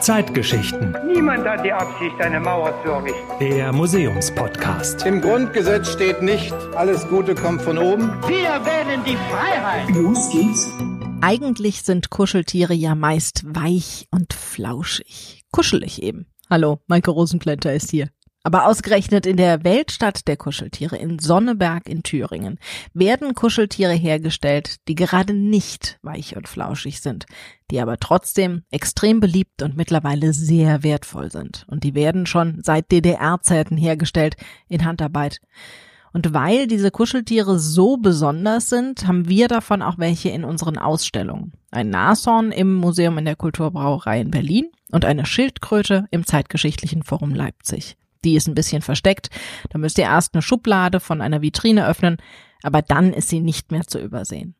Zeitgeschichten. Niemand hat die Absicht, eine Mauer zu errichten. Der Museumspodcast. Im Grundgesetz steht nicht, alles Gute kommt von oben. Wir wählen die Freiheit. Los geht's. Eigentlich sind Kuscheltiere ja meist weich und flauschig. Kuschelig eben. Hallo, Maike Rosenplanter ist hier. Aber ausgerechnet in der Weltstadt der Kuscheltiere in Sonneberg in Thüringen werden Kuscheltiere hergestellt, die gerade nicht weich und flauschig sind, die aber trotzdem extrem beliebt und mittlerweile sehr wertvoll sind. Und die werden schon seit DDR-Zeiten hergestellt in Handarbeit. Und weil diese Kuscheltiere so besonders sind, haben wir davon auch welche in unseren Ausstellungen. Ein Nashorn im Museum in der Kulturbrauerei in Berlin und eine Schildkröte im Zeitgeschichtlichen Forum Leipzig. Die ist ein bisschen versteckt. Da müsst ihr erst eine Schublade von einer Vitrine öffnen, aber dann ist sie nicht mehr zu übersehen.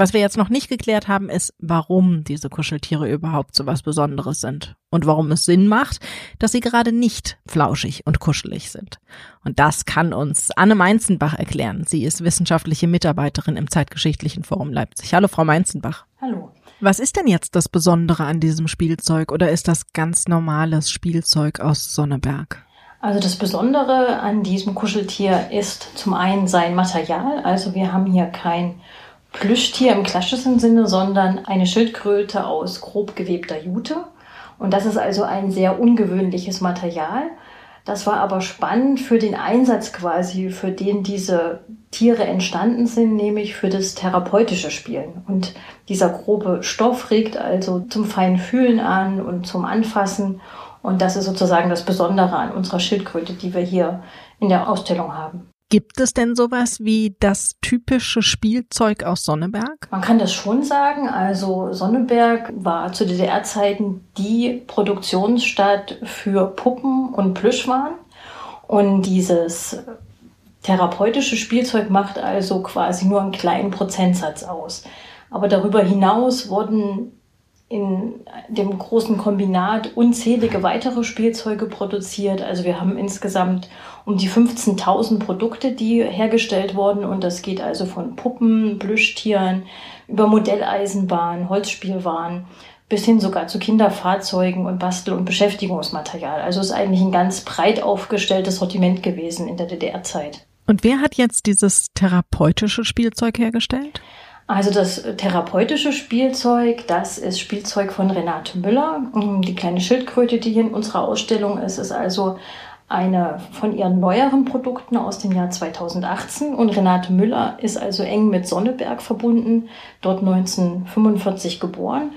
Was wir jetzt noch nicht geklärt haben, ist, warum diese Kuscheltiere überhaupt so was Besonderes sind und warum es Sinn macht, dass sie gerade nicht flauschig und kuschelig sind. Und das kann uns Anne Meinzenbach erklären. Sie ist wissenschaftliche Mitarbeiterin im Zeitgeschichtlichen Forum Leipzig. Hallo, Frau Meinzenbach. Hallo. Was ist denn jetzt das Besondere an diesem Spielzeug oder ist das ganz normales Spielzeug aus Sonneberg? Also das Besondere an diesem Kuscheltier ist zum einen sein Material. Also wir haben hier kein Plüschtier im klassischen Sinne, sondern eine Schildkröte aus grob gewebter Jute. Und das ist also ein sehr ungewöhnliches Material. Das war aber spannend für den Einsatz quasi, für den diese Tiere entstanden sind, nämlich für das therapeutische Spielen. Und dieser grobe Stoff regt also zum feinen Fühlen an und zum Anfassen und das ist sozusagen das Besondere an unserer Schildkröte, die wir hier in der Ausstellung haben. Gibt es denn sowas wie das typische Spielzeug aus Sonneberg? Man kann das schon sagen. Also Sonneberg war zu DDR-Zeiten die Produktionsstadt für Puppen und Plüschwaren. Und dieses therapeutische Spielzeug macht also quasi nur einen kleinen Prozentsatz aus. Aber darüber hinaus wurden in dem großen Kombinat unzählige weitere Spielzeuge produziert. Also wir haben insgesamt um die 15.000 Produkte, die hergestellt wurden. Und das geht also von Puppen, Plüschtieren über Modelleisenbahn, Holzspielwaren bis hin sogar zu Kinderfahrzeugen und Bastel- und Beschäftigungsmaterial. Also ist eigentlich ein ganz breit aufgestelltes Sortiment gewesen in der DDR-Zeit. Und wer hat jetzt dieses therapeutische Spielzeug hergestellt? Also das therapeutische Spielzeug, das ist Spielzeug von Renate Müller. Die kleine Schildkröte, die hier in unserer Ausstellung ist, ist also eine von ihren neueren Produkten aus dem Jahr 2018. Und Renate Müller ist also eng mit Sonneberg verbunden, dort 1945 geboren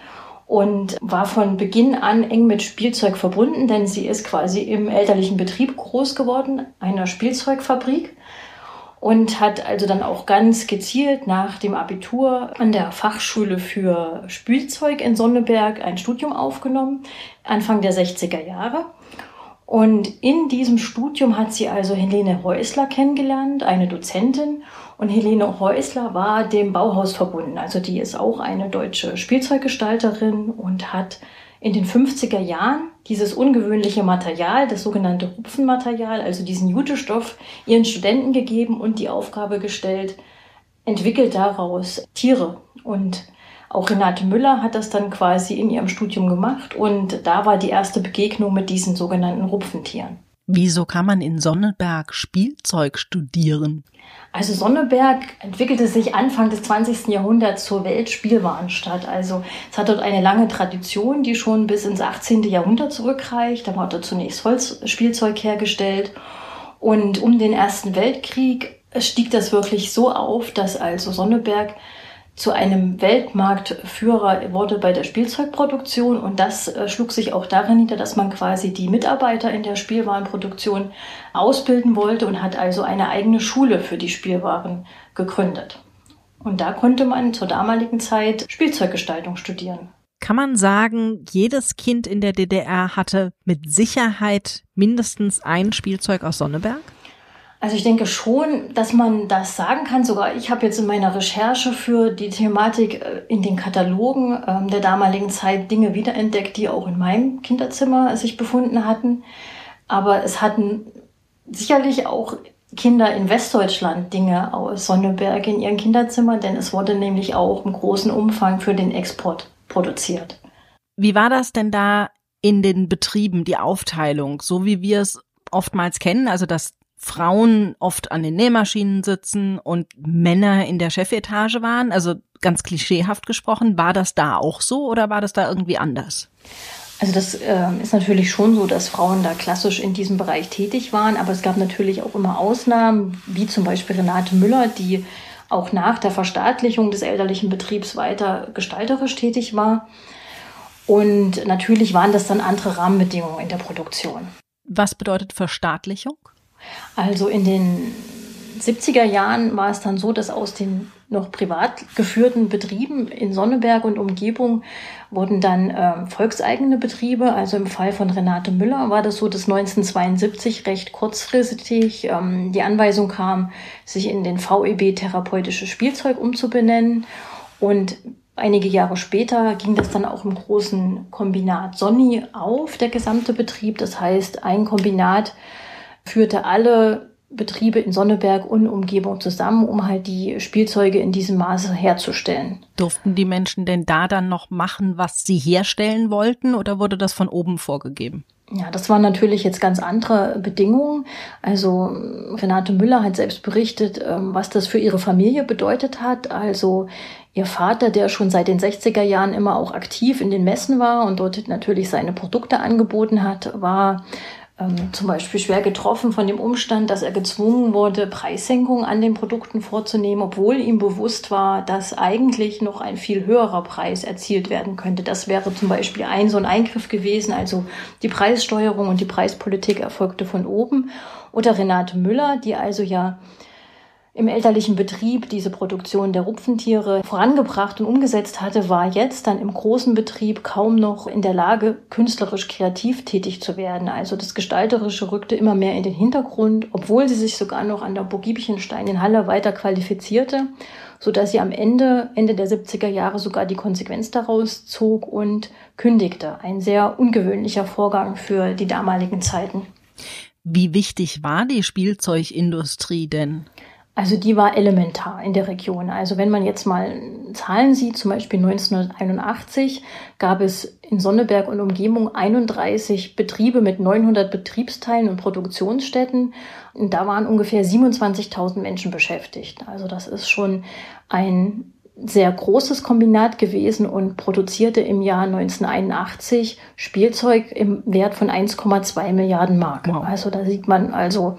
und war von Beginn an eng mit Spielzeug verbunden, denn sie ist quasi im elterlichen Betrieb groß geworden, einer Spielzeugfabrik und hat also dann auch ganz gezielt nach dem Abitur an der Fachschule für Spielzeug in Sonneberg ein Studium aufgenommen, Anfang der 60er Jahre. Und in diesem Studium hat sie also Helene Häusler kennengelernt, eine Dozentin. Und Helene Häusler war dem Bauhaus verbunden. Also die ist auch eine deutsche Spielzeuggestalterin und hat in den 50er Jahren dieses ungewöhnliche Material, das sogenannte Hupfenmaterial, also diesen Jutestoff, ihren Studenten gegeben und die Aufgabe gestellt, entwickelt daraus Tiere. Und auch Renate Müller hat das dann quasi in ihrem Studium gemacht und da war die erste Begegnung mit diesen sogenannten Rupfentieren. Wieso kann man in Sonneberg Spielzeug studieren? Also Sonneberg entwickelte sich Anfang des 20. Jahrhunderts zur Weltspielwarenstadt. Also es hat dort eine lange Tradition, die schon bis ins 18. Jahrhundert zurückreicht. Da wurde zunächst Holzspielzeug hergestellt. Und um den Ersten Weltkrieg stieg das wirklich so auf, dass also Sonneberg zu einem Weltmarktführer wurde bei der Spielzeugproduktion und das äh, schlug sich auch darin nieder, dass man quasi die Mitarbeiter in der Spielwarenproduktion ausbilden wollte und hat also eine eigene Schule für die Spielwaren gegründet. Und da konnte man zur damaligen Zeit Spielzeuggestaltung studieren. Kann man sagen, jedes Kind in der DDR hatte mit Sicherheit mindestens ein Spielzeug aus Sonneberg? Also ich denke schon, dass man das sagen kann. Sogar ich habe jetzt in meiner Recherche für die Thematik äh, in den Katalogen ähm, der damaligen Zeit Dinge wiederentdeckt, die auch in meinem Kinderzimmer sich befunden hatten. Aber es hatten sicherlich auch Kinder in Westdeutschland Dinge aus Sonneberg in ihren Kinderzimmern, denn es wurde nämlich auch im großen Umfang für den Export produziert. Wie war das denn da in den Betrieben, die Aufteilung, so wie wir es oftmals kennen, also dass Frauen oft an den Nähmaschinen sitzen und Männer in der Chefetage waren, also ganz klischeehaft gesprochen, war das da auch so oder war das da irgendwie anders? Also das äh, ist natürlich schon so, dass Frauen da klassisch in diesem Bereich tätig waren, aber es gab natürlich auch immer Ausnahmen, wie zum Beispiel Renate Müller, die auch nach der Verstaatlichung des elterlichen Betriebs weiter gestalterisch tätig war. Und natürlich waren das dann andere Rahmenbedingungen in der Produktion. Was bedeutet Verstaatlichung? Also in den 70er Jahren war es dann so, dass aus den noch privat geführten Betrieben in Sonneberg und Umgebung wurden dann äh, volkseigene Betriebe. Also im Fall von Renate Müller war das so, dass 1972 recht kurzfristig ähm, die Anweisung kam, sich in den VEB therapeutisches Spielzeug umzubenennen. Und einige Jahre später ging das dann auch im großen Kombinat Sonni auf, der gesamte Betrieb. Das heißt, ein Kombinat führte alle Betriebe in Sonneberg und Umgebung zusammen, um halt die Spielzeuge in diesem Maße herzustellen. Durften die Menschen denn da dann noch machen, was sie herstellen wollten, oder wurde das von oben vorgegeben? Ja, das waren natürlich jetzt ganz andere Bedingungen. Also Renate Müller hat selbst berichtet, ähm, was das für ihre Familie bedeutet hat. Also ihr Vater, der schon seit den 60er Jahren immer auch aktiv in den Messen war und dort natürlich seine Produkte angeboten hat, war ähm, zum Beispiel schwer getroffen von dem Umstand, dass er gezwungen wurde, Preissenkungen an den Produkten vorzunehmen, obwohl ihm bewusst war, dass eigentlich noch ein viel höherer Preis erzielt werden könnte. Das wäre zum Beispiel ein so ein Eingriff gewesen. Also die Preissteuerung und die Preispolitik erfolgte von oben. Oder Renate Müller, die also ja im elterlichen Betrieb diese Produktion der Rupfentiere vorangebracht und umgesetzt hatte, war jetzt dann im großen Betrieb kaum noch in der Lage, künstlerisch kreativ tätig zu werden. Also das Gestalterische rückte immer mehr in den Hintergrund, obwohl sie sich sogar noch an der Burg Giebichenstein in Halle weiter qualifizierte, so dass sie am Ende, Ende der 70er Jahre sogar die Konsequenz daraus zog und kündigte. Ein sehr ungewöhnlicher Vorgang für die damaligen Zeiten. Wie wichtig war die Spielzeugindustrie denn? Also die war elementar in der Region. Also wenn man jetzt mal Zahlen sieht, zum Beispiel 1981 gab es in Sonneberg und Umgebung 31 Betriebe mit 900 Betriebsteilen und Produktionsstätten. Und da waren ungefähr 27.000 Menschen beschäftigt. Also das ist schon ein sehr großes Kombinat gewesen und produzierte im Jahr 1981 Spielzeug im Wert von 1,2 Milliarden Mark. Wow. Also da sieht man also,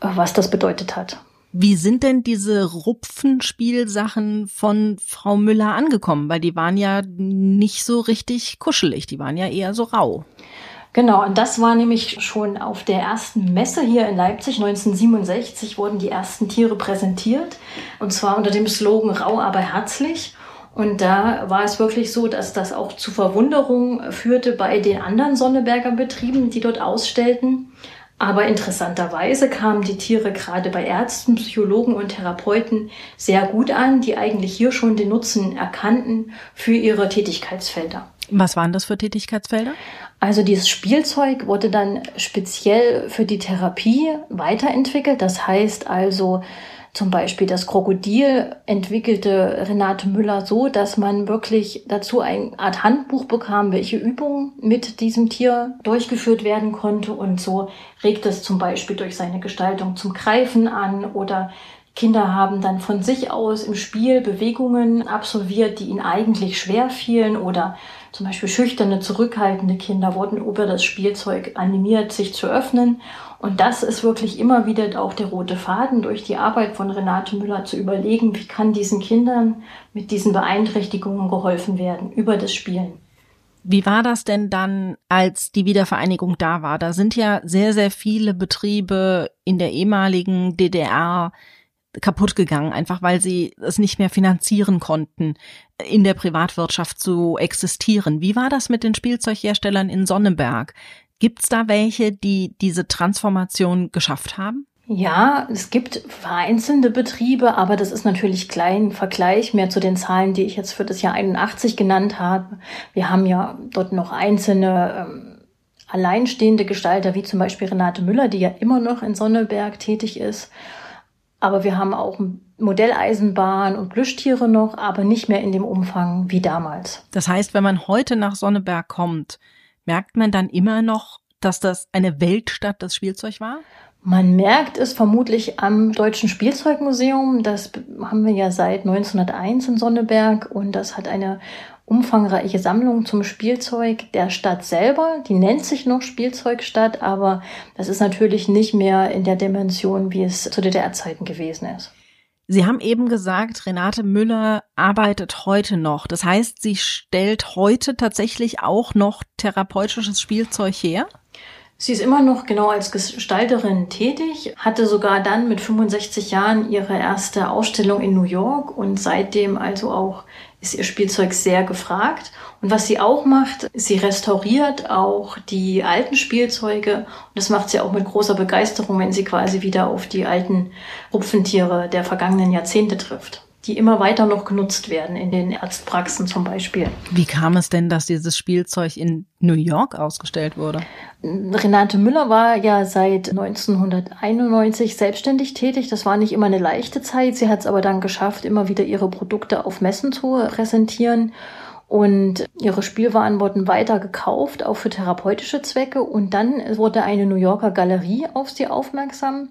was das bedeutet hat. Wie sind denn diese Rupfenspielsachen von Frau Müller angekommen? Weil die waren ja nicht so richtig kuschelig, die waren ja eher so rau. Genau, und das war nämlich schon auf der ersten Messe hier in Leipzig 1967 wurden die ersten Tiere präsentiert. Und zwar unter dem Slogan Rau, aber herzlich. Und da war es wirklich so, dass das auch zu Verwunderung führte bei den anderen Sonneberger Betrieben, die dort ausstellten. Aber interessanterweise kamen die Tiere gerade bei Ärzten, Psychologen und Therapeuten sehr gut an, die eigentlich hier schon den Nutzen erkannten für ihre Tätigkeitsfelder. Was waren das für Tätigkeitsfelder? Also dieses Spielzeug wurde dann speziell für die Therapie weiterentwickelt. Das heißt also, zum Beispiel das Krokodil entwickelte Renate Müller so, dass man wirklich dazu eine Art Handbuch bekam, welche Übungen mit diesem Tier durchgeführt werden konnte. Und so regt es zum Beispiel durch seine Gestaltung zum Greifen an oder Kinder haben dann von sich aus im Spiel Bewegungen absolviert, die ihnen eigentlich schwer fielen oder zum Beispiel schüchterne, zurückhaltende Kinder wurden über das Spielzeug animiert, sich zu öffnen. Und das ist wirklich immer wieder auch der rote Faden durch die Arbeit von Renate Müller zu überlegen, wie kann diesen Kindern mit diesen Beeinträchtigungen geholfen werden über das Spielen. Wie war das denn dann, als die Wiedervereinigung da war? Da sind ja sehr, sehr viele Betriebe in der ehemaligen DDR kaputt gegangen, einfach weil sie es nicht mehr finanzieren konnten, in der Privatwirtschaft zu existieren. Wie war das mit den Spielzeugherstellern in Sonneberg? Gibt's da welche, die diese Transformation geschafft haben? Ja, es gibt vereinzelte Betriebe, aber das ist natürlich klein im Vergleich mehr zu den Zahlen, die ich jetzt für das Jahr 81 genannt habe. Wir haben ja dort noch einzelne ähm, alleinstehende Gestalter, wie zum Beispiel Renate Müller, die ja immer noch in Sonneberg tätig ist. Aber wir haben auch Modelleisenbahn und Plüschtiere noch, aber nicht mehr in dem Umfang wie damals. Das heißt, wenn man heute nach Sonneberg kommt, merkt man dann immer noch, dass das eine Weltstadt das Spielzeug war? Man merkt es vermutlich am Deutschen Spielzeugmuseum. Das haben wir ja seit 1901 in Sonneberg und das hat eine umfangreiche Sammlung zum Spielzeug der Stadt selber. Die nennt sich noch Spielzeugstadt, aber das ist natürlich nicht mehr in der Dimension, wie es zu DDR-Zeiten gewesen ist. Sie haben eben gesagt, Renate Müller arbeitet heute noch. Das heißt, sie stellt heute tatsächlich auch noch therapeutisches Spielzeug her? Sie ist immer noch genau als Gestalterin tätig, hatte sogar dann mit 65 Jahren ihre erste Ausstellung in New York und seitdem also auch ist ihr Spielzeug sehr gefragt. Und was sie auch macht, sie restauriert auch die alten Spielzeuge. Und das macht sie auch mit großer Begeisterung, wenn sie quasi wieder auf die alten Rupfentiere der vergangenen Jahrzehnte trifft die immer weiter noch genutzt werden in den Arztpraxen zum Beispiel. Wie kam es denn, dass dieses Spielzeug in New York ausgestellt wurde? Renate Müller war ja seit 1991 selbstständig tätig. Das war nicht immer eine leichte Zeit. Sie hat es aber dann geschafft, immer wieder ihre Produkte auf Messen zu präsentieren. Und ihre Spielwaren wurden weiter gekauft, auch für therapeutische Zwecke. Und dann wurde eine New Yorker Galerie auf sie aufmerksam,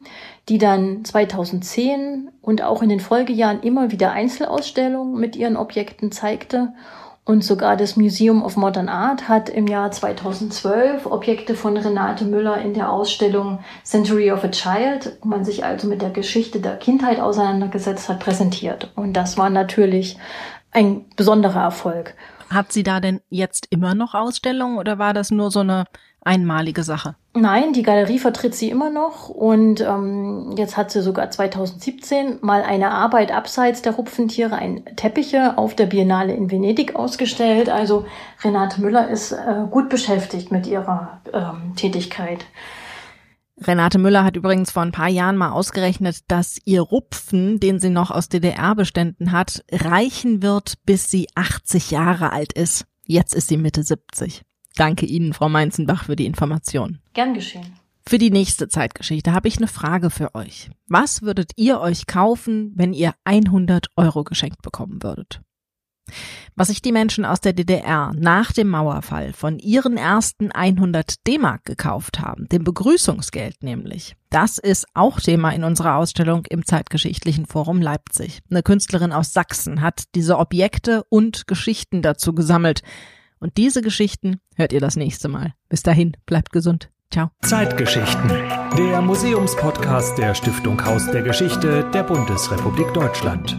die dann 2010 und auch in den Folgejahren immer wieder Einzelausstellungen mit ihren Objekten zeigte. Und sogar das Museum of Modern Art hat im Jahr 2012 Objekte von Renate Müller in der Ausstellung Century of a Child, wo man sich also mit der Geschichte der Kindheit auseinandergesetzt hat, präsentiert. Und das war natürlich ein besonderer Erfolg. Hat sie da denn jetzt immer noch Ausstellungen oder war das nur so eine einmalige Sache? Nein, die Galerie vertritt sie immer noch und ähm, jetzt hat sie sogar 2017 mal eine Arbeit abseits der Rupfentiere, ein Teppiche auf der Biennale in Venedig ausgestellt. Also Renate Müller ist äh, gut beschäftigt mit ihrer ähm, Tätigkeit. Renate Müller hat übrigens vor ein paar Jahren mal ausgerechnet, dass ihr Rupfen, den sie noch aus DDR-Beständen hat, reichen wird, bis sie 80 Jahre alt ist. Jetzt ist sie Mitte 70. Danke Ihnen, Frau Meinzenbach, für die Information. Gern geschehen. Für die nächste Zeitgeschichte habe ich eine Frage für euch. Was würdet ihr euch kaufen, wenn ihr 100 Euro geschenkt bekommen würdet? Was sich die Menschen aus der DDR nach dem Mauerfall von ihren ersten 100 D-Mark gekauft haben, dem Begrüßungsgeld nämlich, das ist auch Thema in unserer Ausstellung im Zeitgeschichtlichen Forum Leipzig. Eine Künstlerin aus Sachsen hat diese Objekte und Geschichten dazu gesammelt. Und diese Geschichten hört ihr das nächste Mal. Bis dahin, bleibt gesund. Ciao. Zeitgeschichten. Der Museumspodcast der Stiftung Haus der Geschichte der Bundesrepublik Deutschland.